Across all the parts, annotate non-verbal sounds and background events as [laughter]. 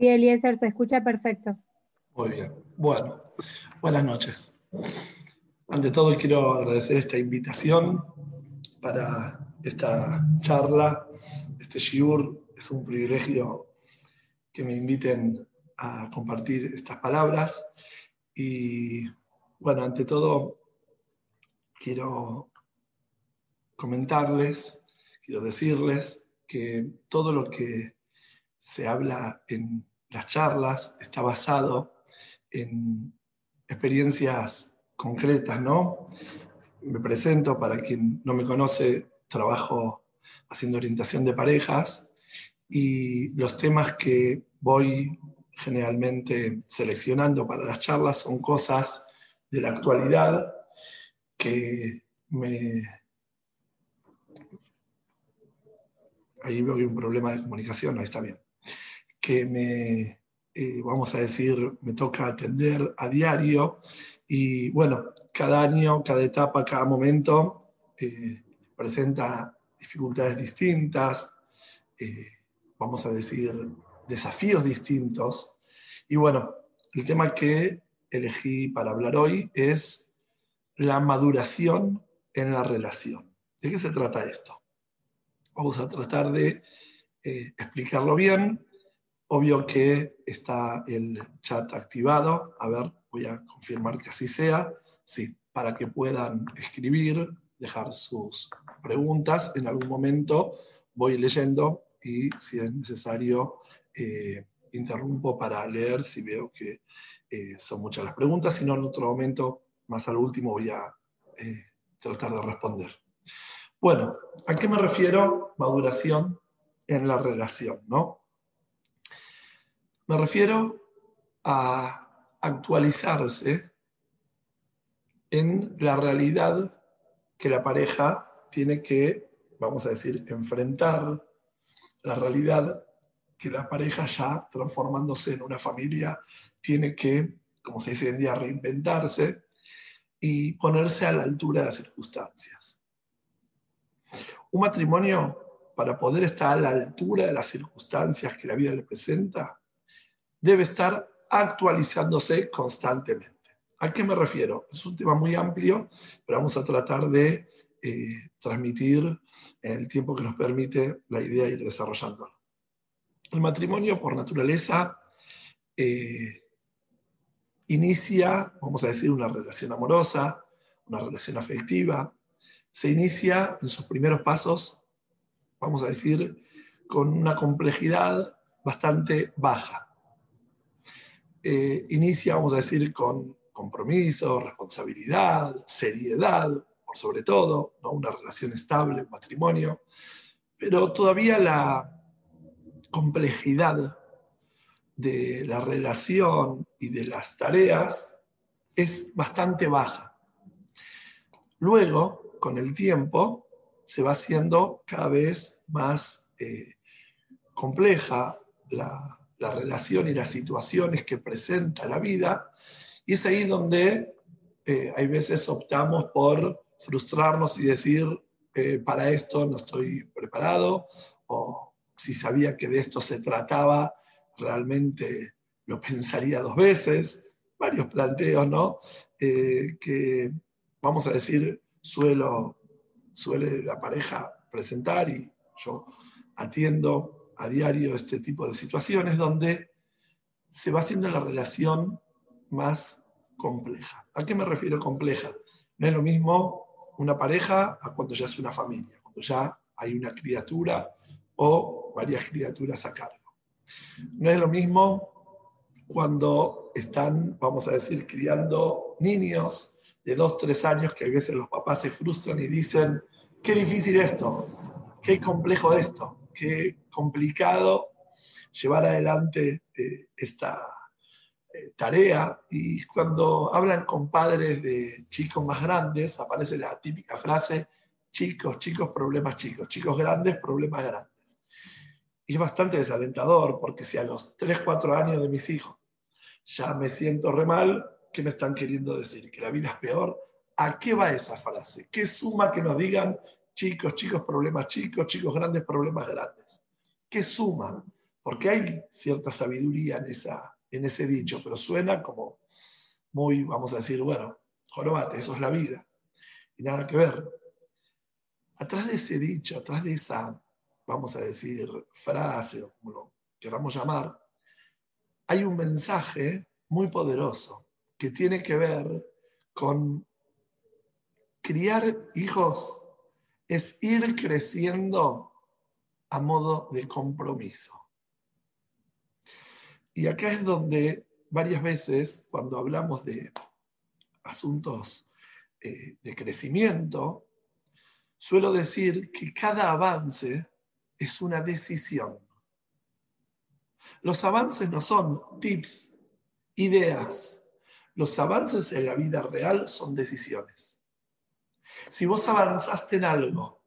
Sí, Eliezer, se escucha perfecto. Muy bien. Bueno, buenas noches. Ante todo, quiero agradecer esta invitación para esta charla, este shiur. Es un privilegio que me inviten a compartir estas palabras. Y bueno, ante todo, quiero comentarles, quiero decirles que todo lo que se habla en las charlas está basado en experiencias concretas, ¿no? Me presento, para quien no me conoce, trabajo haciendo orientación de parejas y los temas que voy generalmente seleccionando para las charlas son cosas de la actualidad que. Ahí veo que hay un problema de comunicación, ahí está bien que me, eh, vamos a decir, me toca atender a diario. Y bueno, cada año, cada etapa, cada momento eh, presenta dificultades distintas, eh, vamos a decir, desafíos distintos. Y bueno, el tema que elegí para hablar hoy es la maduración en la relación. ¿De qué se trata esto? Vamos a tratar de explicarlo bien Obvio que está el chat activado. A ver, voy a confirmar que así sea. Sí, para que puedan escribir, dejar sus preguntas. En algún momento voy leyendo y si es necesario eh, interrumpo para leer si veo que eh, son muchas las preguntas. Si no, en otro momento, más al último, voy a eh, tratar de responder. Bueno, ¿a qué me refiero? Maduración en la relación, ¿no? Me refiero a actualizarse en la realidad que la pareja tiene que, vamos a decir, enfrentar, la realidad que la pareja ya transformándose en una familia tiene que, como se dice hoy en día, reinventarse y ponerse a la altura de las circunstancias. Un matrimonio, para poder estar a la altura de las circunstancias que la vida le presenta, debe estar actualizándose constantemente. ¿A qué me refiero? Es un tema muy amplio, pero vamos a tratar de eh, transmitir el tiempo que nos permite la idea de ir desarrollándolo. El matrimonio, por naturaleza, eh, inicia, vamos a decir, una relación amorosa, una relación afectiva. Se inicia en sus primeros pasos, vamos a decir, con una complejidad bastante baja. Eh, inicia, vamos a decir, con compromiso, responsabilidad, seriedad, por sobre todo, una relación estable, un matrimonio, pero todavía la complejidad de la relación y de las tareas es bastante baja. Luego, con el tiempo, se va haciendo cada vez más eh, compleja la, la relación y las situaciones que presenta la vida, y es ahí donde eh, hay veces optamos por frustrarnos y decir, eh, para esto no estoy preparado, o si sabía que de esto se trataba, realmente lo pensaría dos veces, varios planteos, ¿no? Eh, que, vamos a decir, suelo, suele la pareja presentar y yo atiendo a diario este tipo de situaciones donde se va haciendo la relación más compleja. ¿A qué me refiero compleja? No es lo mismo una pareja a cuando ya es una familia, cuando ya hay una criatura o varias criaturas a cargo. No es lo mismo cuando están, vamos a decir, criando niños de dos, tres años que a veces los papás se frustran y dicen, qué difícil esto, qué complejo esto, qué complicado llevar adelante eh, esta eh, tarea. Y cuando hablan con padres de chicos más grandes, aparece la típica frase, chicos, chicos, problemas chicos, chicos grandes, problemas grandes. Y es bastante desalentador, porque si a los 3, 4 años de mis hijos ya me siento re mal, ¿qué me están queriendo decir? ¿Que la vida es peor? ¿A qué va esa frase? ¿Qué suma que nos digan chicos, chicos, problemas chicos, chicos grandes, problemas grandes? ¿Qué suma? Porque hay cierta sabiduría en, esa, en ese dicho, pero suena como muy, vamos a decir, bueno, jorobate, eso es la vida. Y nada que ver. Atrás de ese dicho, atrás de esa, vamos a decir, frase, o como lo queramos llamar, hay un mensaje muy poderoso que tiene que ver con criar hijos es ir creciendo a modo de compromiso. Y acá es donde varias veces, cuando hablamos de asuntos eh, de crecimiento, suelo decir que cada avance es una decisión. Los avances no son tips, ideas. Los avances en la vida real son decisiones. Si vos avanzaste en algo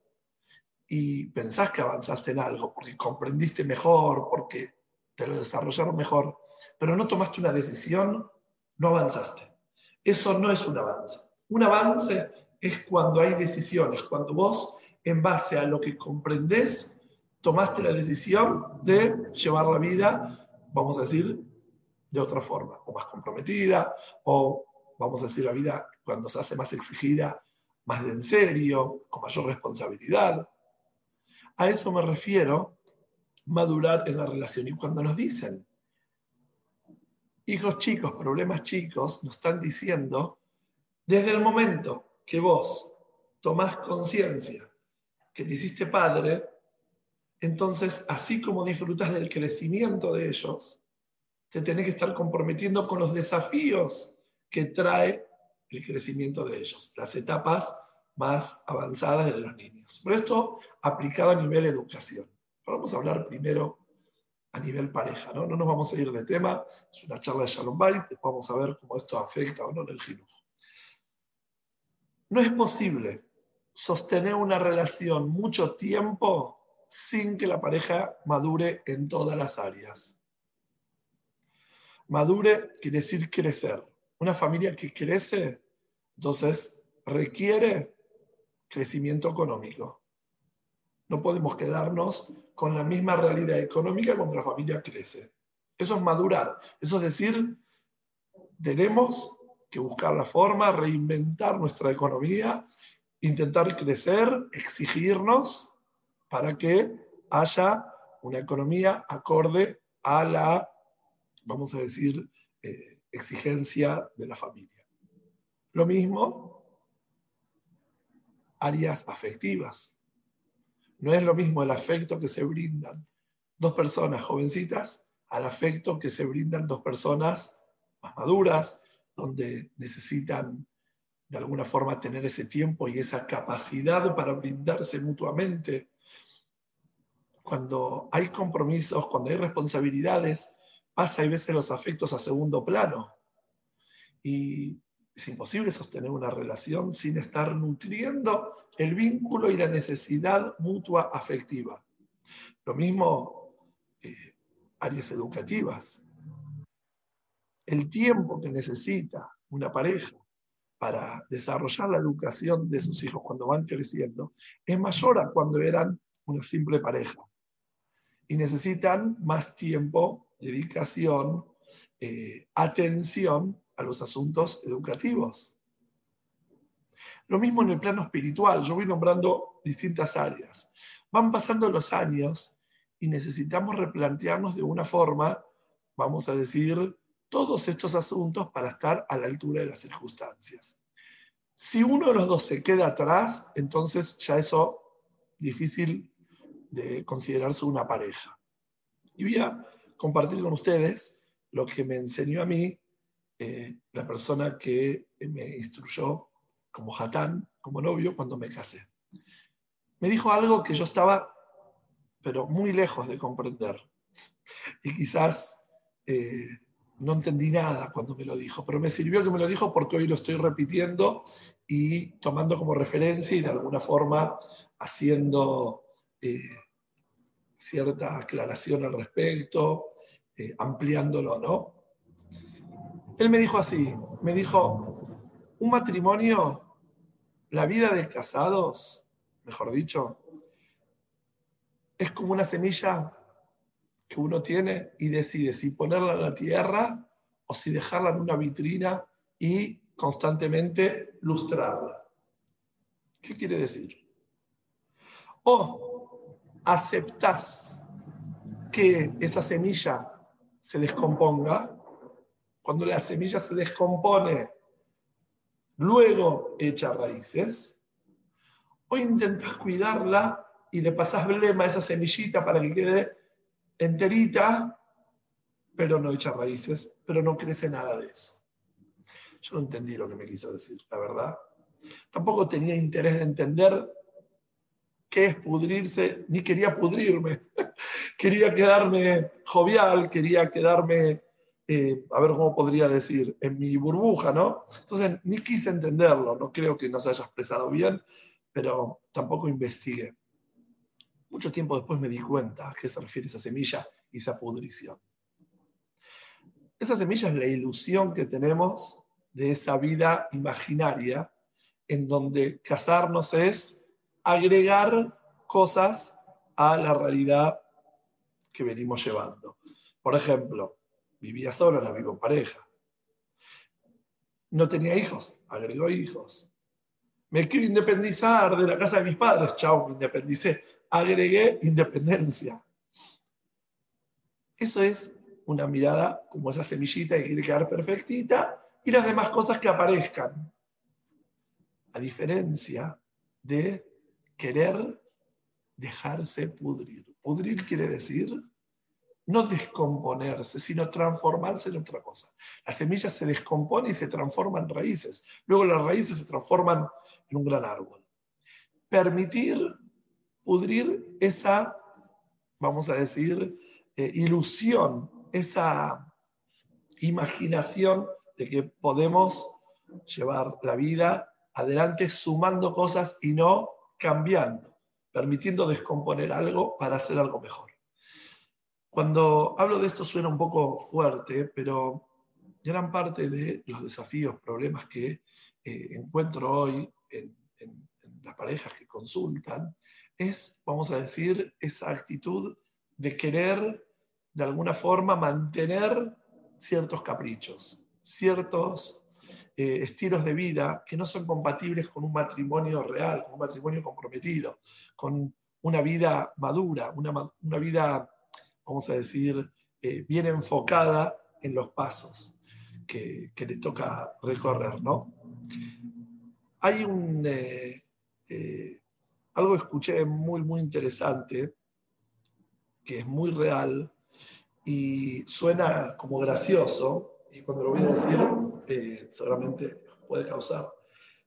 y pensás que avanzaste en algo porque comprendiste mejor, porque te lo desarrollaron mejor, pero no tomaste una decisión, no avanzaste. Eso no es un avance. Un avance es cuando hay decisiones, cuando vos, en base a lo que comprendés, tomaste la decisión de llevar la vida, vamos a decir, de otra forma, o más comprometida, o vamos a decir la vida cuando se hace más exigida, más de en serio, con mayor responsabilidad. A eso me refiero, madurar en la relación. Y cuando nos dicen, hijos chicos, problemas chicos, nos están diciendo, desde el momento que vos tomás conciencia que te hiciste padre, entonces, así como disfrutas del crecimiento de ellos, te tenés que estar comprometiendo con los desafíos que trae el crecimiento de ellos, las etapas más avanzadas de los niños. Por esto, aplicado a nivel educación. Vamos a hablar primero a nivel pareja, ¿no? No nos vamos a ir de tema, es una charla de Shalom Bait, vamos a ver cómo esto afecta o no en el jinujo. No es posible sostener una relación mucho tiempo sin que la pareja madure en todas las áreas. Madure quiere decir crecer. Una familia que crece, entonces requiere crecimiento económico. No podemos quedarnos con la misma realidad económica cuando la familia crece. Eso es madurar. Eso es decir, tenemos que buscar la forma, reinventar nuestra economía, intentar crecer, exigirnos para que haya una economía acorde a la, vamos a decir, eh, exigencia de la familia. Lo mismo, áreas afectivas. No es lo mismo el afecto que se brindan dos personas jovencitas al afecto que se brindan dos personas más maduras, donde necesitan de alguna forma tener ese tiempo y esa capacidad para brindarse mutuamente cuando hay compromisos, cuando hay responsabilidades, pasa y veces los afectos a segundo plano. Y es imposible sostener una relación sin estar nutriendo el vínculo y la necesidad mutua afectiva. Lo mismo eh, áreas educativas. El tiempo que necesita una pareja para desarrollar la educación de sus hijos cuando van creciendo es mayor a cuando eran una simple pareja y necesitan más tiempo, dedicación, eh, atención a los asuntos educativos. Lo mismo en el plano espiritual, yo voy nombrando distintas áreas. Van pasando los años y necesitamos replantearnos de una forma, vamos a decir, todos estos asuntos para estar a la altura de las circunstancias. Si uno de los dos se queda atrás, entonces ya eso difícil de considerarse una pareja. Y voy compartir con ustedes lo que me enseñó a mí eh, la persona que me instruyó como hatán, como novio, cuando me casé. Me dijo algo que yo estaba pero muy lejos de comprender. Y quizás eh, no entendí nada cuando me lo dijo, pero me sirvió que me lo dijo porque hoy lo estoy repitiendo y tomando como referencia y de alguna forma haciendo eh, cierta aclaración al respecto, eh, ampliándolo, ¿no? Él me dijo así, me dijo, un matrimonio, la vida de casados, mejor dicho, es como una semilla que uno tiene y decide si ponerla en la tierra o si dejarla en una vitrina y constantemente lustrarla. ¿Qué quiere decir? O aceptas que esa semilla se descomponga, cuando la semilla se descompone, luego echa raíces, o intentas cuidarla y le pasas blema a esa semillita para que quede enterita, pero no echa raíces, pero no crece nada de eso. Yo no entendí lo que me quiso decir, la verdad. Tampoco tenía interés de entender qué es pudrirse, ni quería pudrirme. [laughs] quería quedarme jovial, quería quedarme, eh, a ver cómo podría decir, en mi burbuja, ¿no? Entonces, ni quise entenderlo, no creo que no se haya expresado bien, pero tampoco investigué. Mucho tiempo después me di cuenta a qué se refiere esa semilla y esa pudrición. Esa semilla es la ilusión que tenemos de esa vida imaginaria en donde casarnos es agregar cosas a la realidad que venimos llevando. Por ejemplo, vivía solo, la vivo en pareja. No tenía hijos, agregó hijos. Me quiero independizar de la casa de mis padres, chao, me independicé agregué independencia. Eso es una mirada como esa semillita que quiere quedar perfectita y las demás cosas que aparezcan. A diferencia de querer dejarse pudrir. Pudrir quiere decir no descomponerse, sino transformarse en otra cosa. La semilla se descompone y se transforma en raíces. Luego las raíces se transforman en un gran árbol. Permitir pudrir esa, vamos a decir, eh, ilusión, esa imaginación de que podemos llevar la vida adelante sumando cosas y no cambiando, permitiendo descomponer algo para hacer algo mejor. Cuando hablo de esto suena un poco fuerte, pero gran parte de los desafíos, problemas que eh, encuentro hoy en las parejas que consultan, es, vamos a decir, esa actitud de querer de alguna forma mantener ciertos caprichos, ciertos eh, estilos de vida que no son compatibles con un matrimonio real, con un matrimonio comprometido, con una vida madura, una, vida, vamos a decir, eh, bien enfocada en los pasos que, le toca recorrer, ¿no? Hay un, eh, algo escuché muy, muy interesante, que es muy real y suena como gracioso, y cuando lo voy a decir, eh, seguramente puede causar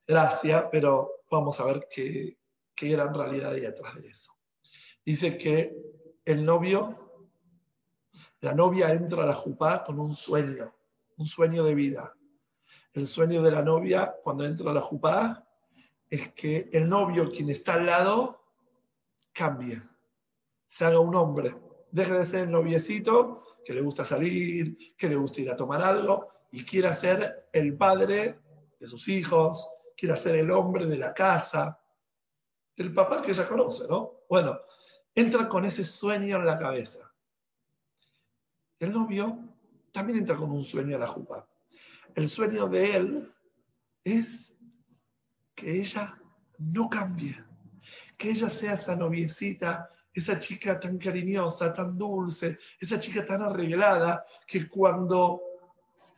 gracia, pero vamos a ver qué, qué gran realidad hay detrás de eso. Dice que el novio, la novia entra a la jupá con un sueño, un sueño de vida. El sueño de la novia cuando entra a la jupá es que el novio, quien está al lado, cambie, se haga un hombre, deje de ser el noviecito que le gusta salir, que le gusta ir a tomar algo y quiera ser el padre de sus hijos, quiera ser el hombre de la casa, el papá que ella conoce, ¿no? Bueno, entra con ese sueño en la cabeza. El novio también entra con un sueño a la jupa. El sueño de él es que ella no cambie, que ella sea esa noviecita, esa chica tan cariñosa, tan dulce, esa chica tan arreglada, que cuando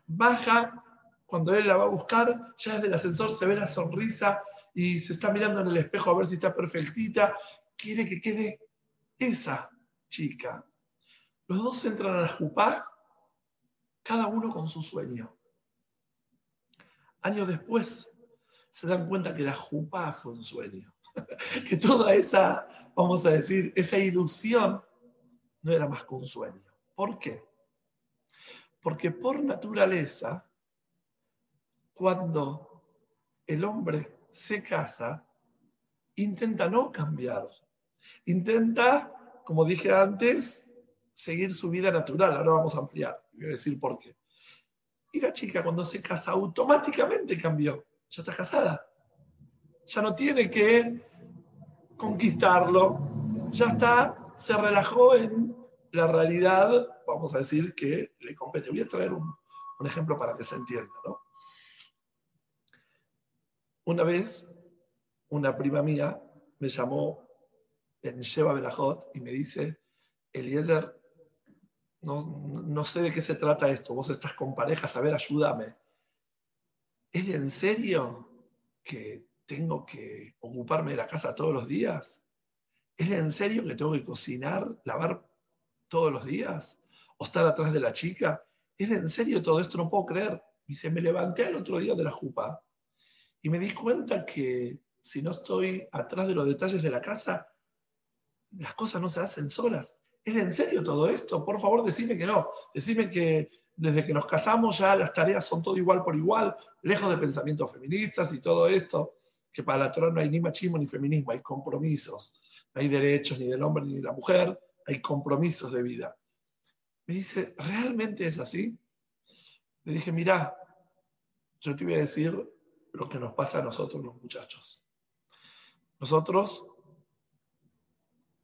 baja, cuando él la va a buscar, ya desde el ascensor se ve la sonrisa y se está mirando en el espejo a ver si está perfectita, quiere que quede esa chica. Los dos entran a la jupá, cada uno con su sueño. Años después, se dan cuenta que la jupa fue un sueño. [laughs] que toda esa, vamos a decir, esa ilusión no era más que un sueño. ¿Por qué? Porque por naturaleza, cuando el hombre se casa, intenta no cambiar. Intenta, como dije antes, seguir su vida natural. Ahora vamos a ampliar. Voy a decir por qué. Y la chica cuando se casa automáticamente cambió. Ya está casada. Ya no tiene que conquistarlo. Ya está, se relajó en la realidad, vamos a decir, que le compete. Voy a traer un, ejemplo para que se entienda. Una vez, una prima mía me llamó en Sheva Berajot y me dice, Eliezer, no, no sé de qué se trata esto, vos estás con parejas, a ver, ayúdame. ¿Es en serio que tengo que ocuparme de la casa todos los días? ¿Es en serio que tengo que cocinar, lavar todos los días? ¿O estar atrás de la chica? ¿Es en serio todo esto? No puedo creer. Y se me levanté al otro día de la jupa y me di cuenta que si no estoy atrás de los detalles de la casa, las cosas no se hacen solas. ¿Es en serio todo esto? Por favor, decime que no. Decime que desde que nos casamos ya las tareas son todo igual por igual, lejos de pensamientos feministas y todo esto, que para la Torah no hay ni machismo ni feminismo, hay compromisos. No hay derechos ni del hombre ni de la mujer, hay compromisos de vida. Me dice, ¿realmente es así? Le dije, mira, yo te voy a decir lo que nos pasa a nosotros los muchachos. Nosotros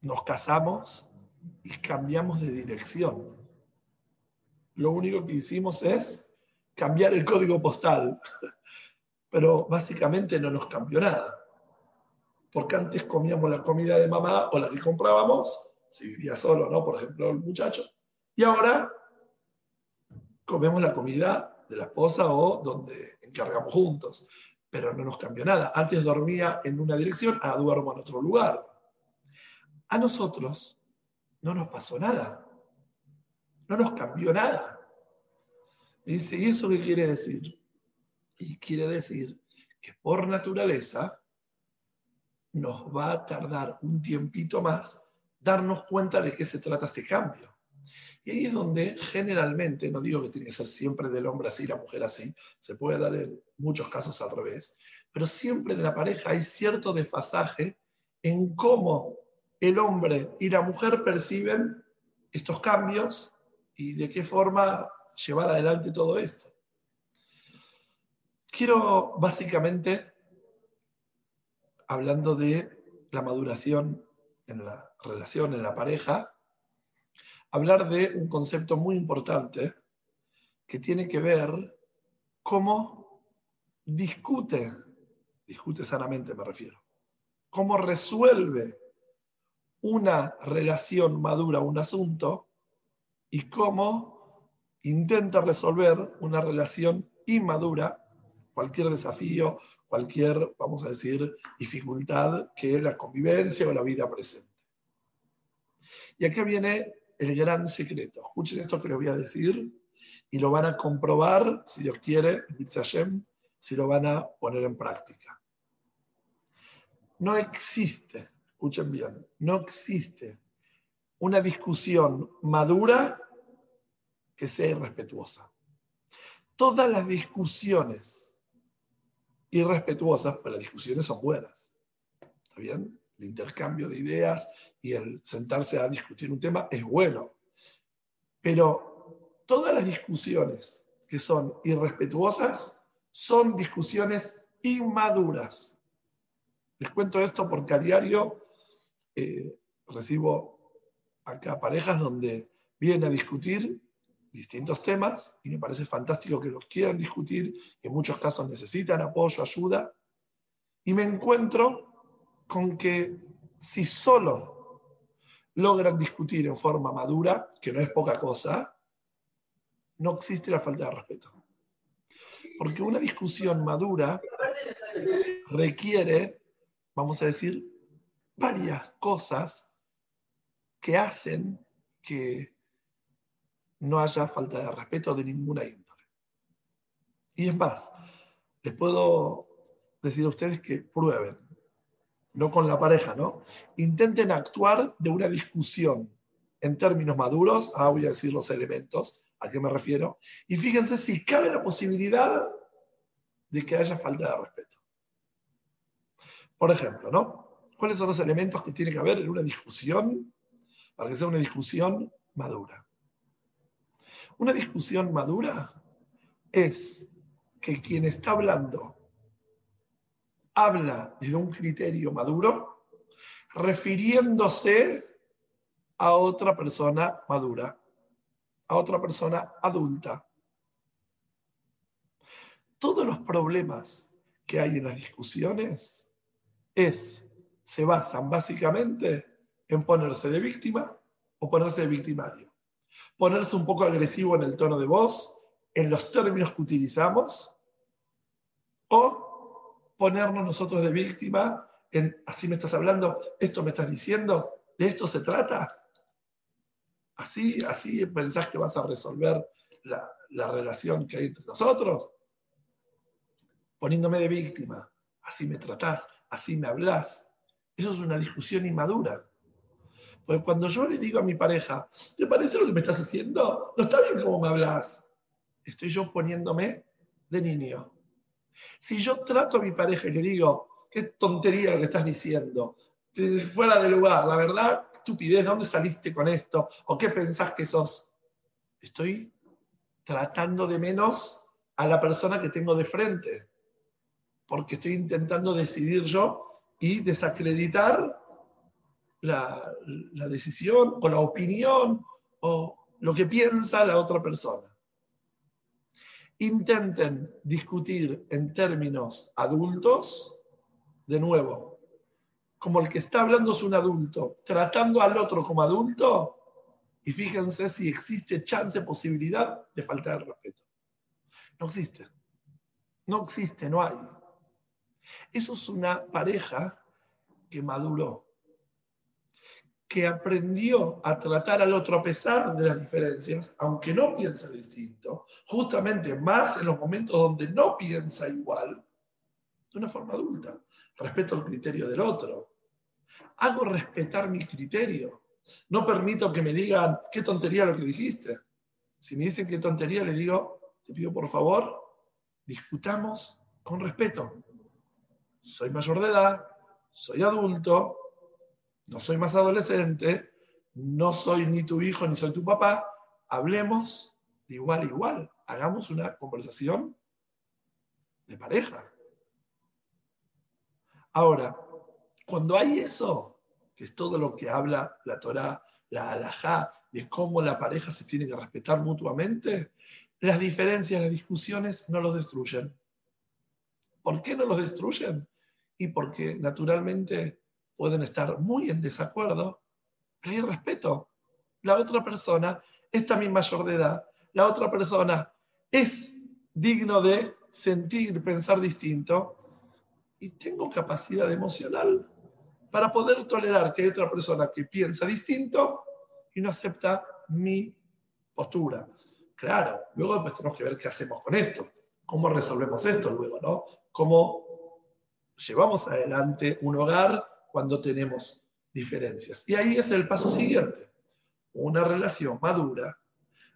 nos casamos y cambiamos de dirección. Lo único que hicimos es cambiar el código postal, [laughs] pero básicamente no nos cambió nada. Porque antes comíamos la comida de mamá o la que comprábamos, si vivía solo, ¿no? Por ejemplo, el muchacho. Y ahora comemos la comida de la esposa o donde encargamos juntos. Pero no nos cambió nada. Antes dormía en una dirección, ahora duermo en otro lugar. A nosotros no nos pasó nada. No nos cambió nada. dice, ¿y eso qué quiere decir? Y quiere decir que por naturaleza nos va a tardar un tiempito más darnos cuenta de qué se trata este cambio. Y ahí es donde generalmente, no digo que tiene que ser siempre del hombre así, la mujer así, se puede dar en muchos casos al revés, pero siempre en la pareja hay cierto desfasaje en cómo el hombre y la mujer perciben estos cambios y de qué forma llevar adelante todo esto. Quiero básicamente, hablando de la maduración en la relación, en la pareja, hablar de un concepto muy importante que tiene que ver cómo discute, discute sanamente me refiero, cómo resuelve una relación madura un asunto y cómo intenta resolver una relación inmadura, cualquier desafío, cualquier, vamos a decir, dificultad que es la convivencia o la vida presente. Y acá viene el gran secreto. Escuchen esto que les voy a decir y lo van a comprobar, si Dios quiere, si lo van a poner en práctica. No existe escuchen bien, no existe una discusión madura que sea irrespetuosa. Todas las discusiones irrespetuosas, pues las discusiones son buenas. ¿Está bien? El intercambio de ideas y el sentarse a discutir un tema es bueno. Pero todas las discusiones que son irrespetuosas son discusiones inmaduras. Les cuento esto porque a diario eh, recibo acá parejas donde vienen a discutir distintos temas y me parece fantástico que los quieran discutir, en muchos casos necesitan apoyo, ayuda, y me encuentro con que si solo logran discutir en forma madura, que no es poca cosa, no existe la falta de respeto. Porque una discusión madura requiere, vamos a decir, varias cosas que hacen que no haya falta de respeto de ninguna índole. Y es más, les puedo decir a ustedes que prueben. No con la pareja, ¿no? Intenten actuar de una discusión en términos maduros, ah, voy a decir los elementos, a qué me refiero, y fíjense si cabe la posibilidad de que haya falta de respeto. Por ejemplo, ¿no? ¿Cuáles son los elementos que tiene que haber en una discusión para que sea una discusión madura? Una discusión madura es que quien está hablando habla desde un criterio maduro, refiriéndose a otra persona madura, a otra persona adulta. Todos los problemas que hay en las discusiones es, se basan básicamente en ponerse de víctima o ponerse de victimario. Ponerse un poco agresivo en el tono de voz, en los términos que utilizamos, o ponernos nosotros de víctima en, así me estás hablando, esto me estás diciendo, de esto se trata. Así, así pensás que vas a resolver la, la relación que hay entre nosotros, poniéndome de víctima. Así me tratás, así me hablas. Eso es una discusión inmadura. Porque cuando yo le digo a mi pareja, ¿te parece lo que me estás haciendo? No está bien cómo me hablas. Estoy yo poniéndome de niño. Si yo trato a mi pareja y le digo, qué tontería lo que estás diciendo, fuera de lugar, la verdad, estupidez, ¿de dónde saliste con esto? ¿O qué pensás que sos? Estoy tratando de menos a la persona que tengo de frente, porque estoy intentando decidir yo y desacreditar la decisión o la opinión o lo que piensa la otra persona intenten discutir en términos adultos, de nuevo, como el que está hablando es un adulto, tratando al otro como adulto, y fíjense si existe chance, posibilidad de faltar el respeto. No existe. No existe, no hay. Eso es una pareja que maduró que aprendió a tratar al otro a pesar de las diferencias, aunque no piensa distinto, justamente más en los momentos donde no piensa igual, de una forma adulta. Respeto el criterio del otro. Hago respetar mi criterio. No permito que me digan qué tontería lo que dijiste. Si me dicen qué tontería, le digo, te pido por favor, discutamos con respeto. Soy mayor de edad, soy adulto, no soy más adolescente, no soy ni tu hijo ni soy tu papá, hablemos de igual a igual, hagamos una conversación de pareja. Ahora, cuando hay eso, que es todo lo que habla la Torah, la halajá, de cómo la pareja se tiene que respetar mutuamente, las diferencias, las discusiones no los destruyen. ¿Por qué no los destruyen? Y porque naturalmente pueden estar muy en desacuerdo, pero hay respeto. La otra persona es también mayor de edad. La otra persona es digno de sentir, pensar distinto. Y tengo capacidad emocional para poder tolerar que hay otra persona que piensa distinto y no acepta mi postura. Claro, luego pues tenemos que ver qué hacemos con esto, cómo resolvemos esto luego, ¿no? Cómo llevamos adelante un hogar cuando tenemos diferencias. Y ahí es el paso siguiente. Una relación madura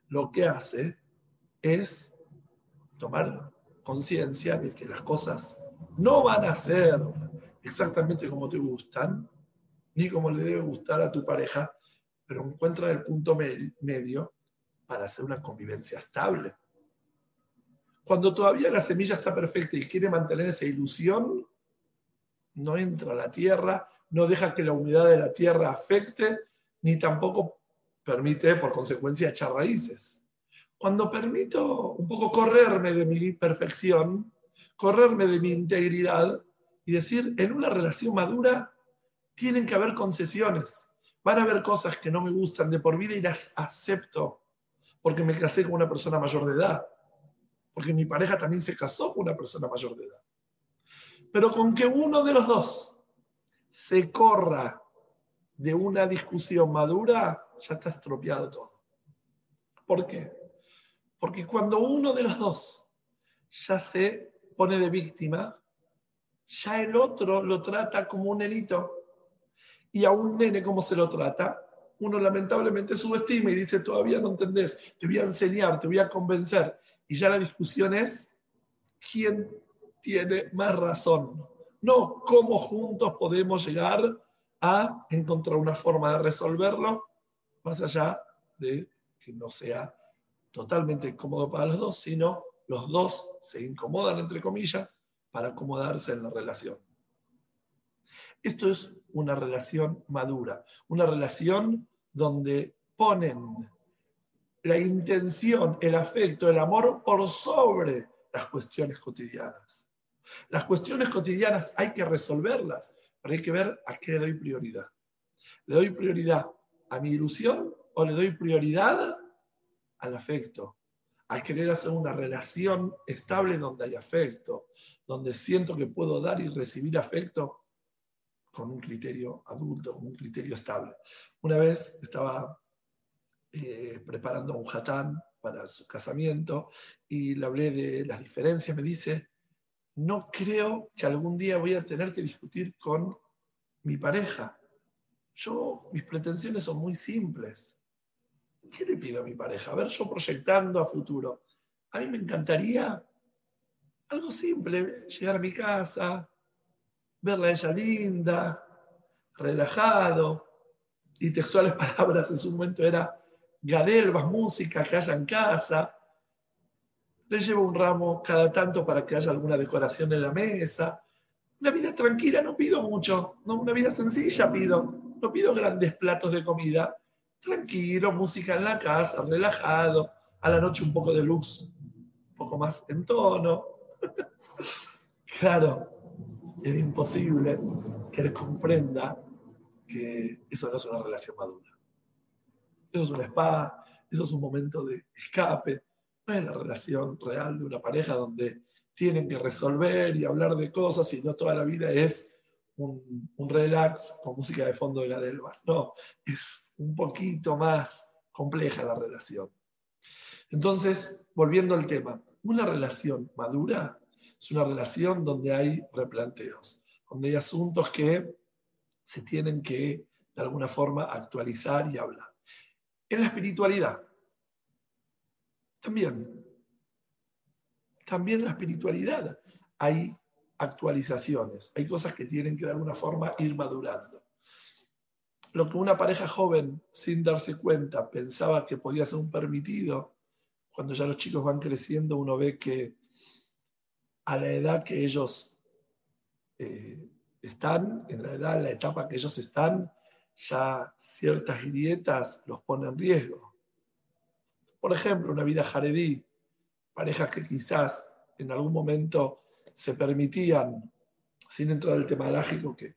lo que hace es tomar conciencia de que las cosas no van a ser exactamente como te gustan, ni como le debe gustar a tu pareja, pero encuentra el punto medio para hacer una convivencia estable. Cuando todavía la semilla está perfecta y quiere mantener esa ilusión, no entra a la tierra, no deja que la humedad de la tierra afecte, ni tampoco permite, por consecuencia, echar raíces. Cuando permito un poco correrme de mi perfección, correrme de mi integridad y decir, en una relación madura tienen que haber concesiones. Van a haber cosas que no me gustan de por vida y las acepto porque me casé con una persona mayor de edad, porque mi pareja también se casó con una persona mayor de edad pero con que uno de los dos se corra de una discusión madura, ya está estropeado todo. ¿Por qué? Porque cuando uno de los dos ya se pone de víctima, ya el otro lo trata como un nenito. Y a un nene, ¿cómo se lo trata? Uno lamentablemente subestima y dice, todavía no entendés, te voy a enseñar, te voy a convencer. Y ya la discusión es, ¿quién tiene más razón? No cómo juntos podemos llegar a encontrar una forma de resolverlo, más allá de que no sea totalmente cómodo para los dos, sino los dos se incomodan, entre comillas, para acomodarse en la relación. Esto es una relación madura, una relación donde ponen la intención, el afecto, el amor por sobre las cuestiones cotidianas. Las cuestiones cotidianas hay que resolverlas, pero hay que ver a qué le doy prioridad. ¿Le doy prioridad a mi ilusión o le doy prioridad al afecto? A querer hacer una relación estable donde hay afecto, donde siento que puedo dar y recibir afecto con un criterio adulto, con un criterio estable. Una vez estaba eh, preparando un hatán para su casamiento y le hablé de las diferencias. Me dice, no creo que algún día voy a tener que discutir con mi pareja. Yo, mis pretensiones son muy simples. ¿Qué le pido a mi pareja? A ver, yo proyectando a futuro. A mí me encantaría algo simple, llegar a mi casa, verla a ella linda, relajado, y textuales [laughs] palabras en su momento era gadelbas, música que haya en casa, le llevo un ramo cada tanto para que haya alguna decoración en la mesa. Una vida tranquila, no pido mucho, no, una vida sencilla pido, no pido grandes platos de comida. Tranquilo, música en la casa, relajado, a la noche un poco de luz, un poco más en tono. [laughs] claro, es imposible que él comprenda que eso no es una relación madura. Eso es una spa, eso es un momento de escape, no es la relación real de una pareja donde tienen que resolver y hablar de cosas y no toda la vida es un, relax con música de fondo de Gadelbas. No, es un poquito más compleja la relación. Entonces, volviendo al tema, una relación madura es una relación donde hay replanteos, donde hay asuntos que se tienen que, de alguna forma, actualizar y hablar. En la espiritualidad, también. También en la espiritualidad hay actualizaciones, hay cosas que tienen que de alguna forma ir madurando. Lo que una pareja joven, sin darse cuenta, pensaba que podía ser un permitido, cuando ya los chicos van creciendo, uno ve que a la edad que ellos eh, están, en la edad, en la etapa que ellos están, ya ciertas grietas los ponen en riesgo. Por ejemplo, una vida jaredí, parejas que quizás en algún momento se permitían, sin entrar en el tema lágico, que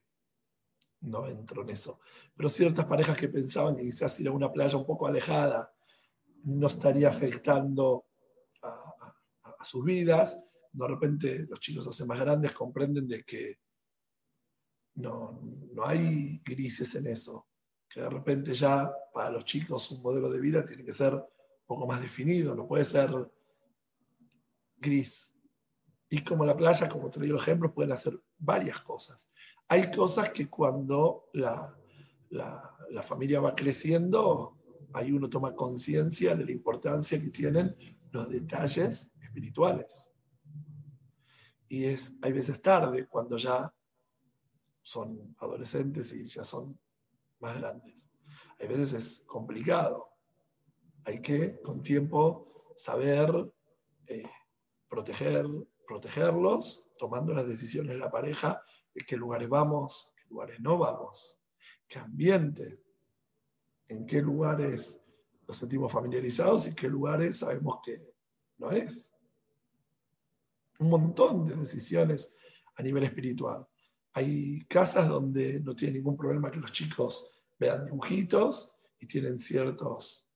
no entro en eso, pero ciertas parejas que pensaban que quizás ir a una playa un poco alejada no estaría afectando a, sus vidas, de repente los chicos hacen más grandes, comprenden de que no, no hay grises en eso, que de repente ya para los chicos un modelo de vida tiene que ser poco más definido, no puede ser gris. Y como la playa, como te digo ejemplos, pueden hacer varias cosas. Hay cosas que cuando la, la, familia va creciendo, ahí uno toma conciencia de la importancia que tienen los detalles espirituales. Y es, hay veces tarde, cuando ya son adolescentes y ya son más grandes. Hay veces es complicado. Hay que, con tiempo, saber eh, proteger, protegerlos, tomando las decisiones de la pareja, de qué lugares vamos, qué lugares no vamos, qué ambiente, en qué lugares nos sentimos familiarizados y qué lugares sabemos que no es. Un montón de decisiones a nivel espiritual. Hay casas donde no tiene ningún problema que los chicos vean dibujitos y tienen ciertos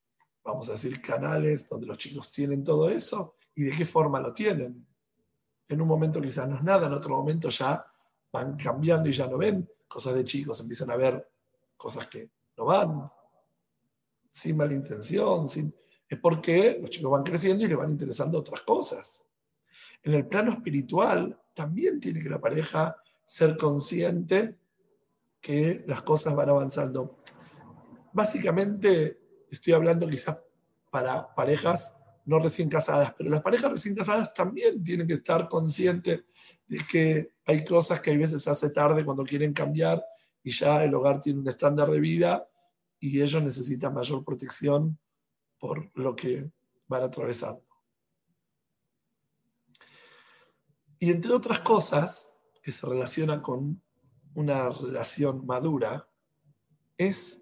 vamos a decir, canales donde los chicos tienen todo eso y de qué forma lo tienen. En un momento quizás no es nada, en otro momento ya van cambiando y ya no ven cosas de chicos, empiezan a ver cosas que no van, sin mala intención, sin... es porque los chicos van creciendo y le van interesando otras cosas. En el plano espiritual también tiene que la pareja ser consciente que las cosas van avanzando. Básicamente estoy hablando quizás para parejas no recién casadas, pero las parejas recién casadas también tienen que estar conscientes de que hay cosas que a veces se hace tarde cuando quieren cambiar y ya el hogar tiene un estándar de vida y ellos necesitan mayor protección por lo que van atravesando. Y entre otras cosas que se relacionan con una relación madura, es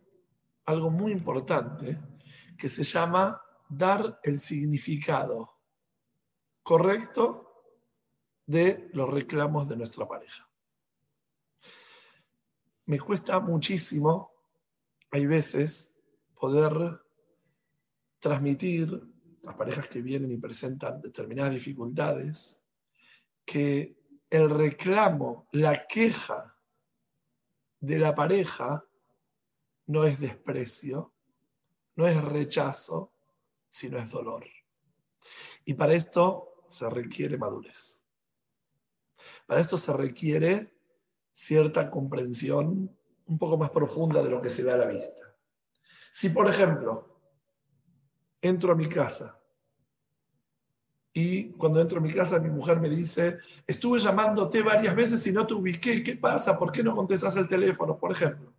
algo muy importante que se llama dar el significado correcto de los reclamos de nuestra pareja. Me cuesta muchísimo, hay veces, poder transmitir a parejas que vienen y presentan determinadas dificultades, que el reclamo, la queja de la pareja no es desprecio, no es rechazo, sino es dolor. Y para esto se requiere madurez. Para esto se requiere cierta comprensión un poco más profunda de lo que se ve a la vista. Si, por ejemplo, entro a mi casa y cuando entro a mi casa mi mujer me dice, estuve llamándote varias veces y no te ubiqué, ¿qué pasa? ¿Por qué no contestas el teléfono? Por ejemplo.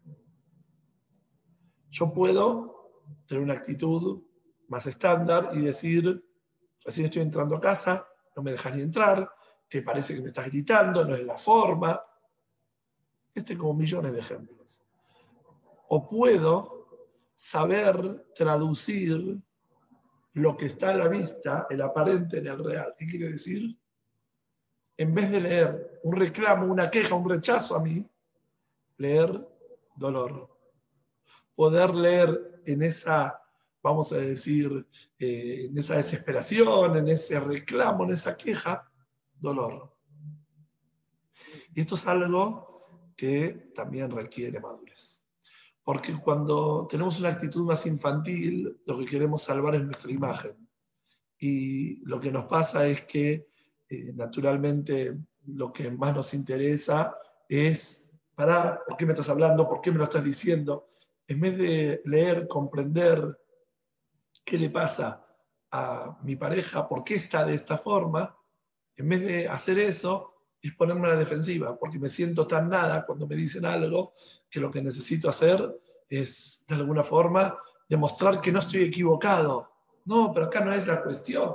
Yo puedo tener una actitud más estándar y decir, recién estoy entrando a casa, no me dejas ni entrar, te parece que me estás gritando, no es la forma. Este como millones de ejemplos. O puedo saber traducir lo que está a la vista, el aparente en el real. ¿Qué quiere decir? En vez de leer un reclamo, una queja, un rechazo a mí, leer dolor. Poder leer en esa, vamos a decir, eh, en esa desesperación, en ese reclamo, en esa queja, dolor. Y esto es algo que también requiere madurez. Porque cuando tenemos una actitud más infantil, lo que queremos salvar es nuestra imagen. Y lo que nos pasa es que, eh, naturalmente, lo que más nos interesa es, parar, ¿por qué me estás hablando? ¿Por qué me lo estás diciendo? En vez de leer, comprender qué le pasa a mi pareja, por qué está de esta forma, en vez de hacer eso, es ponerme a la defensiva, porque me siento tan nada cuando me dicen algo que lo que necesito hacer es, de alguna forma, demostrar que no estoy equivocado. No, pero acá no es la cuestión.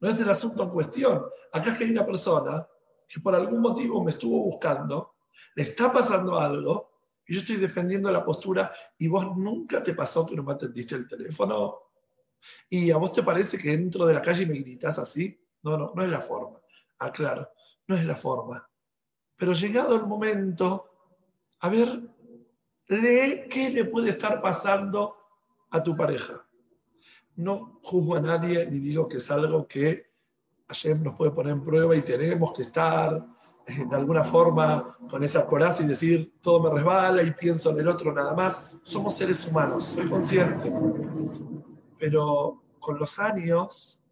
No es el asunto en cuestión. Acá es que hay una persona que por algún motivo me estuvo buscando, le está pasando algo, y yo estoy defendiendo la postura, y vos nunca te pasó que no me atendiste el teléfono. ¿Y a vos te parece que dentro de la calle me gritas así? No, no, no es la forma. Aclaro, no es la forma. Pero llegado el momento, a ver, lee qué le puede estar pasando a tu pareja. No juzgo a nadie ni digo que es algo que ayer nos puede poner en prueba y tenemos que estar [laughs] de alguna forma con esa coraza y decir todo me resbala y pienso en el otro nada más. Somos seres humanos, soy consciente. Pero con los años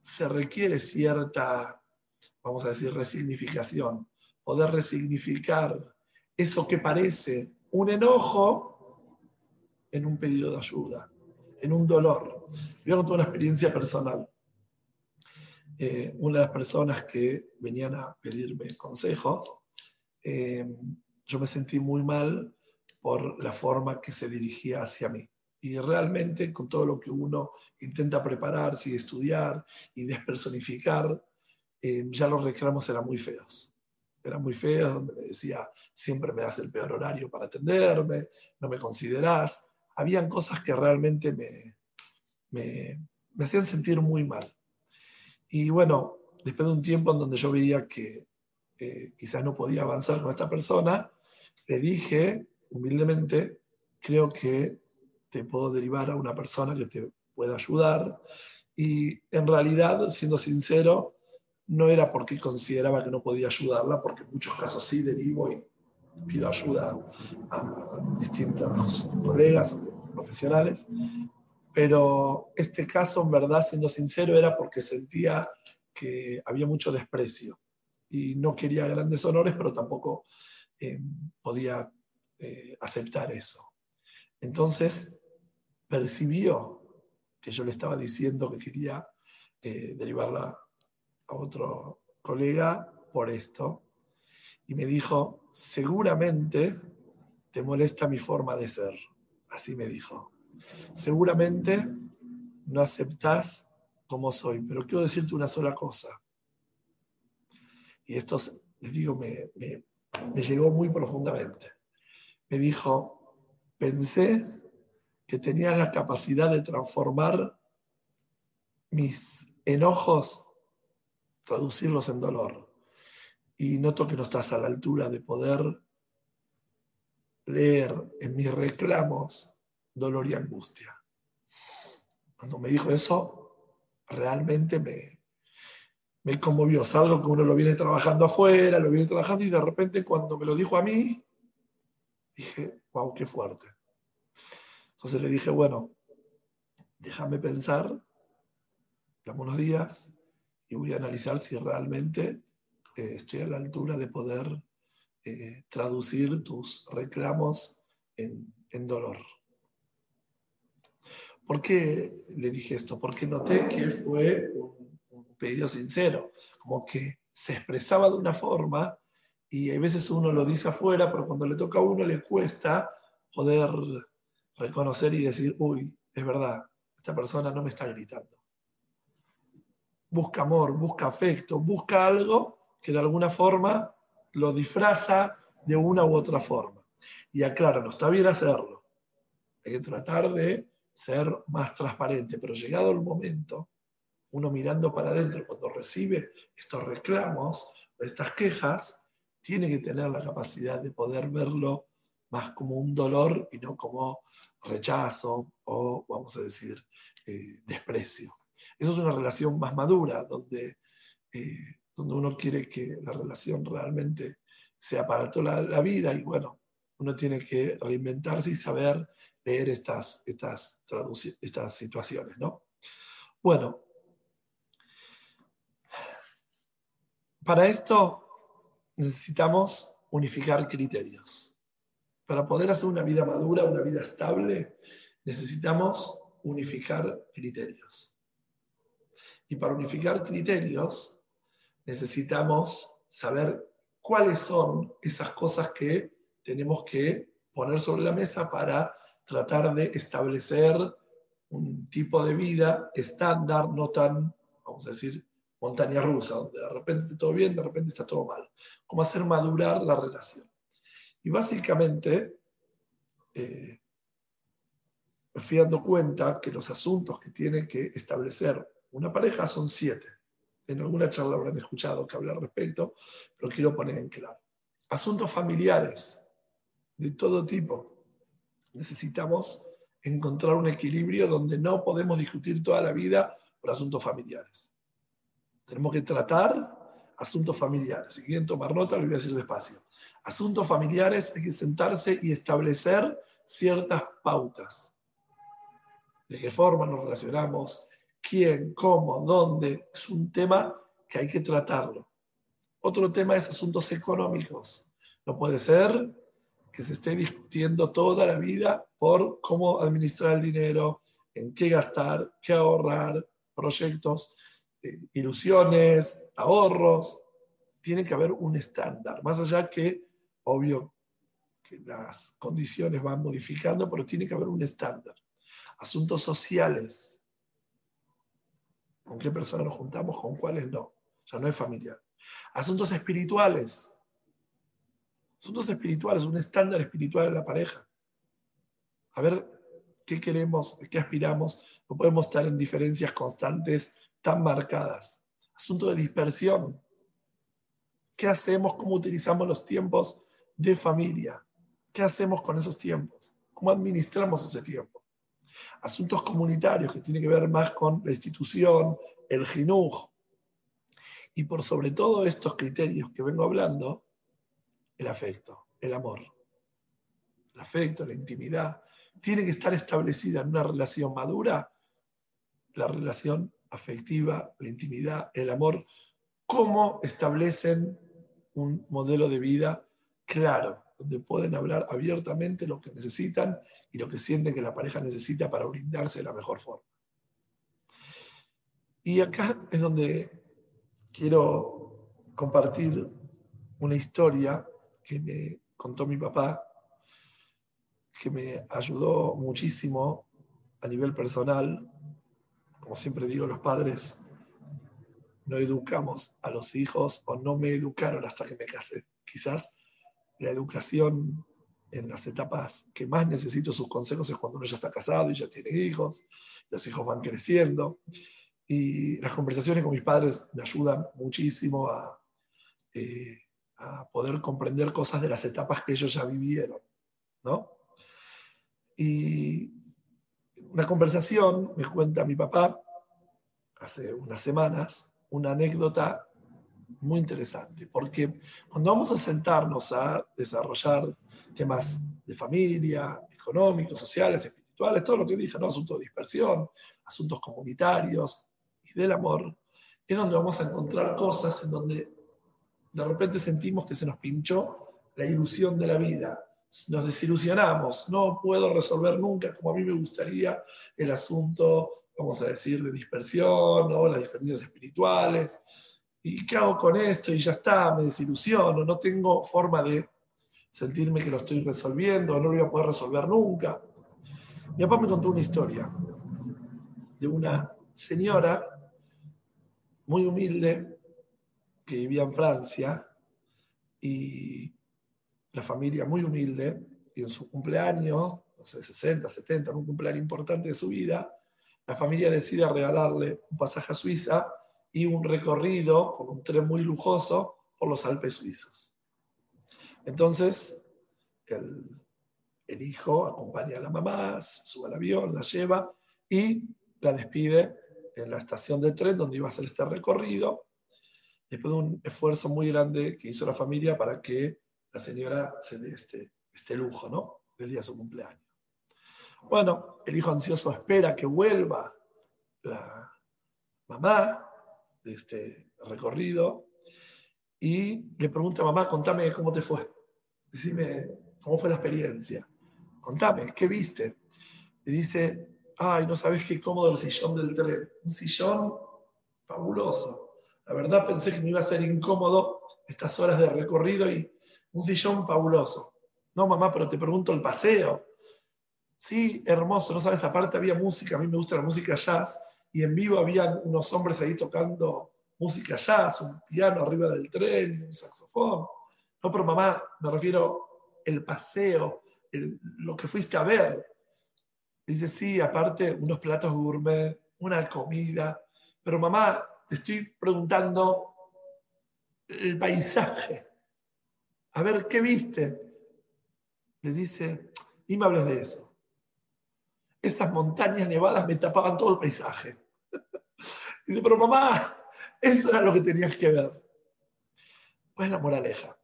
se requiere cierta, vamos a decir, resignificación, poder resignificar eso que parece un enojo en un pedido de ayuda, en un dolor. A contar una experiencia personal. Eh, una de las personas que venían a pedirme consejos, eh, yo me sentí muy mal por la forma que se dirigía hacia mí. Y realmente con todo lo que uno intenta prepararse y estudiar y despersonificar, eh, ya los reclamos eran muy feos. Eran muy feos, donde me decía, siempre me das el peor horario para atenderme, no me considerás. Habían cosas que realmente me, me, me hacían sentir muy mal. Y bueno, después de un tiempo en donde yo veía que eh, quizás no podía avanzar con esta persona, le dije humildemente, creo que te puedo derivar a una persona que te pueda ayudar. Y en realidad, siendo sincero, no era porque consideraba que no podía ayudarla, porque en muchos casos sí derivo y pido ayuda a distintos colegas profesionales. Pero este caso, en verdad, siendo sincero, era porque sentía que había mucho desprecio. y no quería grandes honores, pero tampoco eh, podía eh, aceptar eso. Entonces percibió que yo le estaba diciendo que quería eh, derivarla a otro colega por esto y me dijo, seguramente te molesta mi forma de ser. Así me dijo. Seguramente no aceptás como soy, pero quiero decirte una sola cosa. Y esto, les digo, me, me llegó muy profundamente. Me dijo, pensé que tenía la capacidad de transformar mis enojos, traducirlos en dolor. Y noto que no estás a la altura de poder leer en mis reclamos dolor y angustia. Cuando me dijo eso, realmente me, me conmovió. Es algo que uno lo viene trabajando afuera, lo viene trabajando y de repente cuando me lo dijo a mí, dije, wow, qué fuerte. Entonces le dije, bueno, déjame pensar, dame unos días y voy a analizar si realmente eh, estoy a la altura de poder eh, traducir tus reclamos en, dolor. ¿Por qué le dije esto? Porque noté que fue un, pedido sincero, como que se expresaba de una forma y a veces uno lo dice afuera, pero cuando le toca a uno le cuesta poder reconocer y decir, uy, es verdad, esta persona no me está gritando. Busca amor, busca afecto, busca algo que de alguna forma lo disfraza de una u otra forma. Y aclara, no está bien hacerlo. Hay que tratar de ser más transparente, pero llegado el momento, uno mirando para adentro, cuando recibe estos reclamos, estas quejas, tiene que tener la capacidad de poder verlo más como un dolor y no como rechazo o, vamos a decir, eh, desprecio. Eso es una relación más madura, donde eh, donde uno quiere que la relación realmente sea para toda la, vida y bueno, uno tiene que reinventarse y saber leer estas, estas, estas situaciones, ¿no? Bueno, para esto necesitamos unificar criterios. Para poder hacer una vida madura, una vida estable, necesitamos unificar criterios. Y para unificar criterios necesitamos saber cuáles son esas cosas que tenemos que poner sobre la mesa para tratar de establecer un tipo de vida estándar, no tan, vamos a decir, montaña rusa, donde de repente está todo bien, de repente está todo mal. Cómo hacer madurar la relación. Y básicamente, eh, me fui dando cuenta que los asuntos que tiene que establecer una pareja son siete en alguna charla habrán escuchado que hablar al respecto, pero quiero poner en claro. Asuntos familiares de todo tipo. Necesitamos encontrar un equilibrio donde no podemos discutir toda la vida por asuntos familiares. Tenemos que tratar asuntos familiares. Si quieren tomar nota, lo voy a decir despacio. Asuntos familiares hay que sentarse y establecer ciertas pautas. De qué forma nos relacionamos, quién, cómo, dónde, es un tema que hay que tratarlo. Otro tema es asuntos económicos. No puede ser que se esté discutiendo toda la vida por cómo administrar el dinero, en qué gastar, qué ahorrar, proyectos, eh, ilusiones, ahorros. Tiene que haber un estándar, más allá que, obvio, que las condiciones van modificando, pero tiene que haber un estándar. Asuntos sociales, con qué personas nos juntamos, con cuáles no. Ya no es familiar. Asuntos espirituales. Asuntos espirituales, un estándar espiritual en la pareja. A ver qué queremos, qué aspiramos. No podemos estar en diferencias constantes tan marcadas. Asunto de dispersión. ¿Qué hacemos? ¿Cómo utilizamos los tiempos de familia? ¿Qué hacemos con esos tiempos? ¿Cómo administramos ese tiempo? asuntos comunitarios que tienen que ver más con la institución, el jinuj. Y por sobre todo estos criterios que vengo hablando, el afecto, el amor. El afecto, la intimidad, tiene que estar establecida en una relación madura, la relación afectiva, la intimidad, el amor cómo establecen un modelo de vida claro, donde pueden hablar abiertamente lo que necesitan y lo que sienten que la pareja necesita para brindarse de la mejor forma. Y acá es donde quiero compartir una historia que me contó mi papá, que me ayudó muchísimo a nivel personal. Como siempre digo, los padres no educamos a los hijos o no me educaron hasta que me casé. Quizás la educación en las etapas que más necesito sus consejos es cuando uno ya está casado y ya tiene hijos, los hijos van creciendo. Y las conversaciones con mis padres me ayudan muchísimo a, eh, a poder comprender cosas de las etapas que ellos ya vivieron. ¿no? Y una conversación me cuenta mi papá hace unas semanas una anécdota muy interesante, porque cuando vamos a sentarnos a desarrollar temas de familia, económicos, sociales, espirituales, todo lo que dije, ¿no? asuntos de dispersión, asuntos comunitarios, del amor, es donde vamos a encontrar cosas en donde de repente sentimos que se nos pinchó la ilusión de la vida. Nos desilusionamos, no puedo resolver nunca como a mí me gustaría el asunto, vamos a decir, de dispersión o las diferencias espirituales. ¿Y qué hago con esto? Y ya está, me desilusiono, no tengo forma de sentirme que lo estoy resolviendo, no lo voy a poder resolver nunca. Mi papá me contó una historia de una señora muy humilde que vivía en Francia y la familia muy humilde y en su cumpleaños, no sé, 60, 70, en un cumpleaños importante de su vida, la familia decide regalarle un pasaje a Suiza y un recorrido con un tren muy lujoso por los Alpes suizos. Entonces, el, el hijo acompaña a la mamá, sube al avión, la lleva y la despide en la estación de tren donde iba a hacer este recorrido, después de un esfuerzo muy grande que hizo la familia para que la señora se dé este, este lujo, ¿no? Del día de su cumpleaños. Bueno, el hijo ansioso espera que vuelva la mamá de este recorrido y le pregunta a mamá, contame cómo te fue. Decime cómo fue la experiencia. Contame, ¿qué viste? Le dice, ay, no sabes qué cómodo el sillón del tren. Un sillón fabuloso. La verdad pensé que me iba a ser incómodo estas horas de recorrido y un sillón fabuloso. No, mamá, pero te pregunto el paseo. Sí, hermoso, no sabes, aparte había música, a mí me gusta la música jazz, y en vivo había unos hombres ahí tocando música jazz, un piano arriba del tren un saxofón. No, pero mamá, me refiero el paseo, lo que fuiste a ver. Dice, sí, aparte, unos platos gourmet, una comida. Pero mamá, estoy preguntando el paisaje. A ver, ¿qué viste? Le dice, y me hables de eso. Esas montañas nevadas me tapaban todo el paisaje. [laughs] Dice, pero mamá, eso era lo que tenías que ver. Pues la moraleja.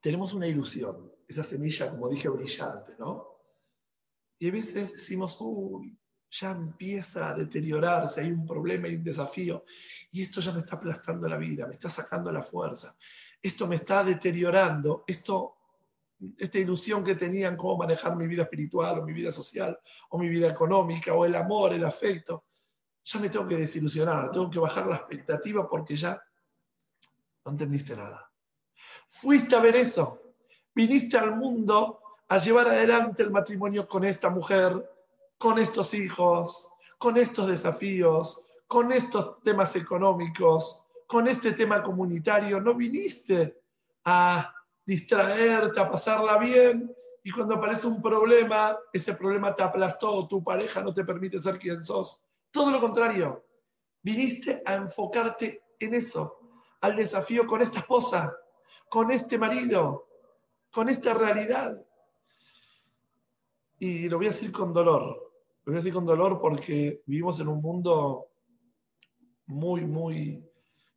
Tenemos una ilusión, esa semilla, como dije, brillante, ¿no? Y a veces decimos, uy, ya empieza a deteriorarse, hay un problema, hay un desafío, y esto ya me está aplastando la vida, me está sacando la fuerza, esto me está deteriorando, esto, esta ilusión que tenía en cómo manejar mi vida espiritual o mi vida social o mi vida económica o el amor, el afecto, ya me tengo que desilusionar, tengo que bajar la expectativa porque ya no entendiste nada. Fuiste a ver eso, viniste al mundo a llevar adelante el matrimonio con esta mujer, con estos hijos, con estos desafíos, con estos temas económicos, con este tema comunitario. No viniste a distraerte, a pasarla bien y cuando aparece un problema, ese problema te aplastó, tu pareja no te permite ser quien sos. Todo lo contrario, viniste a enfocarte en eso, al desafío con esta esposa, con este marido, con esta realidad. Y lo voy a decir con dolor. Lo voy a decir con dolor porque vivimos en un mundo muy, muy,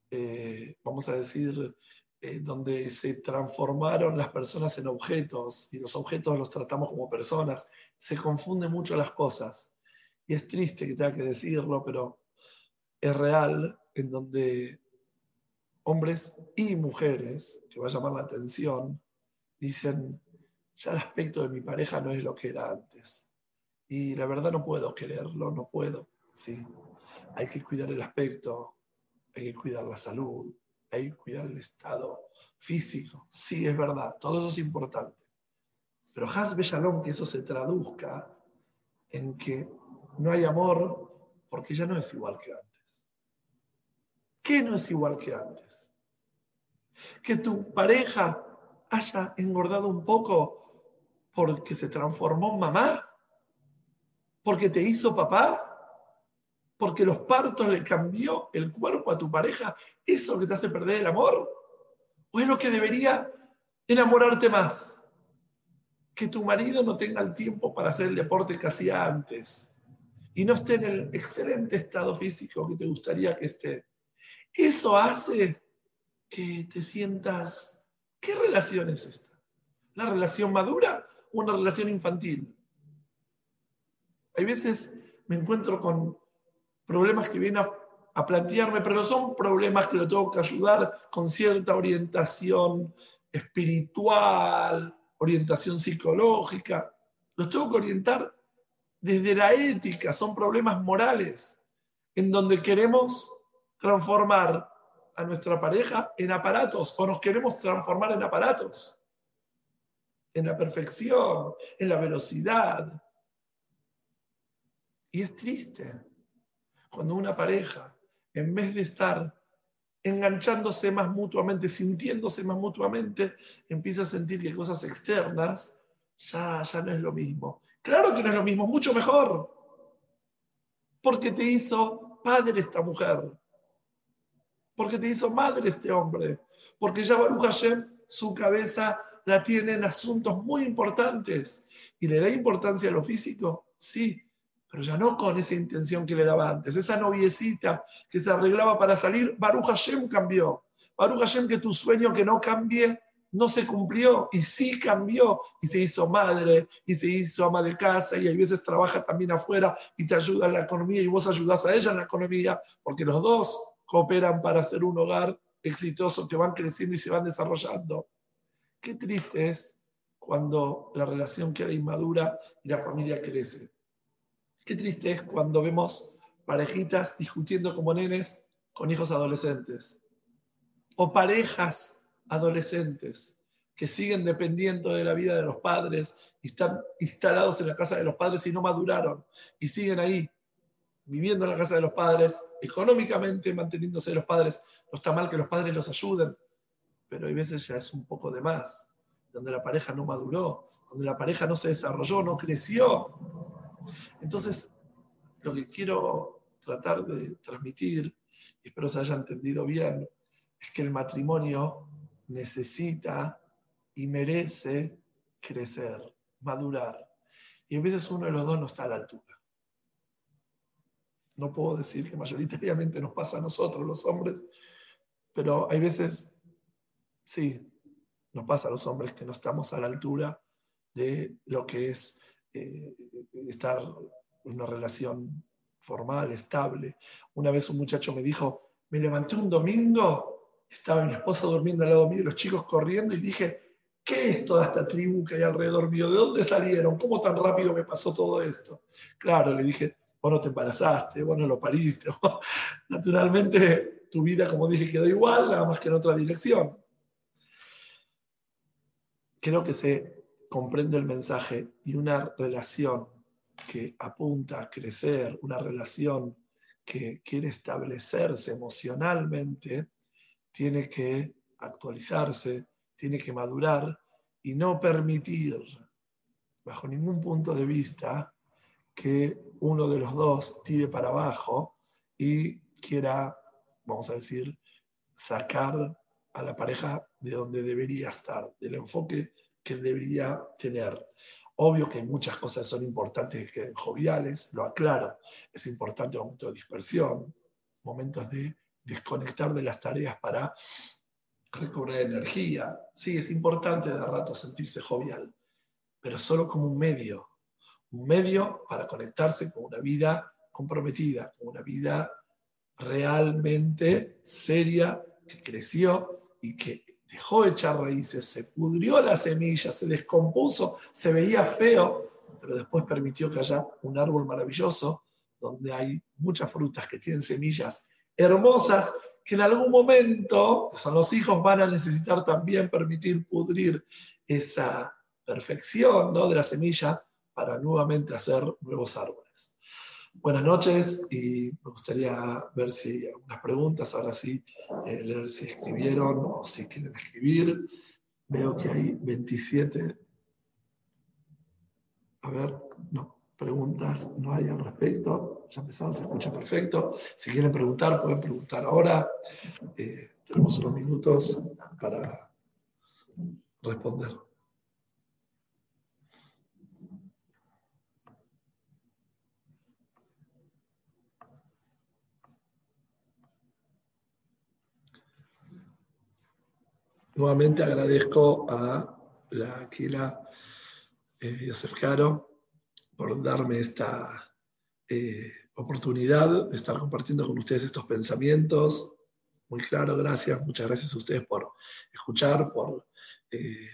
eh, vamos a decir, eh, donde se transformaron las personas en objetos y los objetos los tratamos como personas. Se confunden mucho las cosas. Y es triste que tenga que decirlo, pero es real, en donde hombres y mujeres, que va a llamar la atención, dicen, ya el aspecto de mi pareja no es lo que era antes. Y la verdad no puedo quererlo, no puedo. ¿sí? Hay que cuidar el aspecto, hay que cuidar la salud, hay que cuidar el estado físico. Sí, es verdad, todo eso es importante. Pero Hasbe Shalom, que eso se traduzca en que no hay amor porque ya no es igual que antes. ¿Qué no es igual que antes? Que tu pareja haya engordado un poco porque se transformó en mamá, porque te hizo papá, porque los partos le cambió el cuerpo a tu pareja, ¿eso que te hace perder el amor? ¿O es lo que debería enamorarte más? Que tu marido no tenga el tiempo para hacer el deporte que hacía antes y no esté en el excelente estado físico que te gustaría que esté. Eso hace que te sientas, ¿qué relación es esta? ¿La relación madura o una relación infantil? Hay veces me encuentro con problemas que vienen a, plantearme, pero son problemas que lo tengo que ayudar con cierta orientación espiritual, orientación psicológica. Los tengo que orientar desde la ética, son problemas morales, en donde queremos transformar a nuestra pareja en aparatos o nos queremos transformar en aparatos, en la perfección, en la velocidad. Y es triste cuando una pareja, en vez de estar enganchándose más mutuamente, sintiéndose más mutuamente, empieza a sentir que cosas externas ya, ya no es lo mismo. Claro que no es lo mismo, mucho mejor. Porque te hizo padre esta mujer. Porque te hizo madre este hombre. Porque ya Baruch Hashem, su cabeza la tiene en asuntos muy importantes. ¿Y le da importancia a lo físico? Sí, pero ya no con esa intención que le daba antes. Esa noviecita que se arreglaba para salir, Baruch Hashem cambió. Baruch Hashem, que tu sueño que no cambie, no se cumplió y sí cambió y se hizo madre y se hizo ama de casa y a veces trabaja también afuera y te ayuda en la economía y vos ayudás a ella en la economía porque los dos cooperan para hacer un hogar exitoso que van creciendo y se van desarrollando. Qué triste es cuando la relación queda inmadura y la familia crece. Qué triste es cuando vemos parejitas discutiendo como nenes con hijos adolescentes. O parejas adolescentes que siguen dependiendo de la vida de los padres y están instalados en la casa de los padres y no maduraron y siguen ahí viviendo en la casa de los padres, económicamente manteniéndose de los padres. No está mal que los padres los ayuden, pero hay veces ya es un poco de más, donde la pareja no maduró, donde la pareja no se desarrolló, no creció. Entonces, lo que quiero tratar de transmitir, y espero se haya entendido bien, es que el matrimonio necesita y merece crecer, madurar. Y a veces uno de los dos no está a la altura. No puedo decir que mayoritariamente nos pasa a nosotros, los hombres, pero hay veces, sí, nos pasa a los hombres que no estamos a la altura de lo que es eh, estar en una relación formal, estable. Una vez un muchacho me dijo, me levanté un domingo, estaba mi esposa durmiendo al lado mío los chicos corriendo y dije, ¿qué es toda esta tribu que hay alrededor mío? ¿De dónde salieron? ¿Cómo tan rápido me pasó todo esto? Claro, le dije, vos no te embarazaste, vos no lo pariste. [laughs] Naturalmente, tu vida, como dije, quedó igual, nada más que en otra dirección. Creo que se comprende el mensaje y una relación que apunta a crecer, una relación que quiere establecerse emocionalmente, tiene que actualizarse, tiene que madurar y no permitir, bajo ningún punto de vista, que uno de los dos tire para abajo y quiera, vamos a decir, sacar a la pareja de donde debería estar, del enfoque que debería tener. Obvio que muchas cosas son importantes que joviales, lo aclaro. Es importante momentos de dispersión, momentos de desconectar de las tareas para recobrar energía. Sí, es importante de rato sentirse jovial, pero solo como un medio. Un medio para conectarse con una vida comprometida, con una vida realmente seria que creció y que dejó de echar raíces, se pudrió la semilla, se descompuso, se veía feo, pero después permitió que haya un árbol maravilloso donde hay muchas frutas que tienen semillas hermosas que en algún momento, que son los hijos, van a necesitar también permitir pudrir esa perfección ¿no? de la semilla para nuevamente hacer nuevos árboles. Buenas noches y me gustaría ver si algunas preguntas, ahora sí, eh, leer si escribieron o si quieren escribir. Veo que hay 27. A ver, no, preguntas no hay al respecto. Ya empezamos, se escucha perfecto. Si quieren preguntar, pueden preguntar ahora. Eh, tenemos unos minutos para responder. Nuevamente agradezco a la Aquila eh, Yosef Caro por darme esta eh, oportunidad de estar compartiendo con ustedes estos pensamientos. Muy claro, gracias. Muchas gracias a ustedes por escuchar, por eh,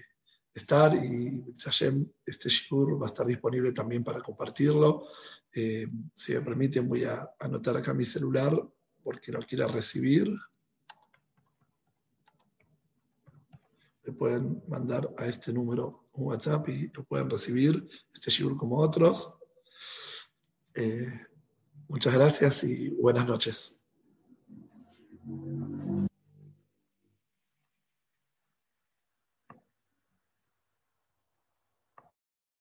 estar y este shiur va a estar disponible también para compartirlo. si me permiten, voy a anotar acá mi celular porque lo quiera recibir. Le pueden mandar a este número un WhatsApp y lo pueden recibir, este Shigur como otros. Eh, muchas gracias y buenas noches.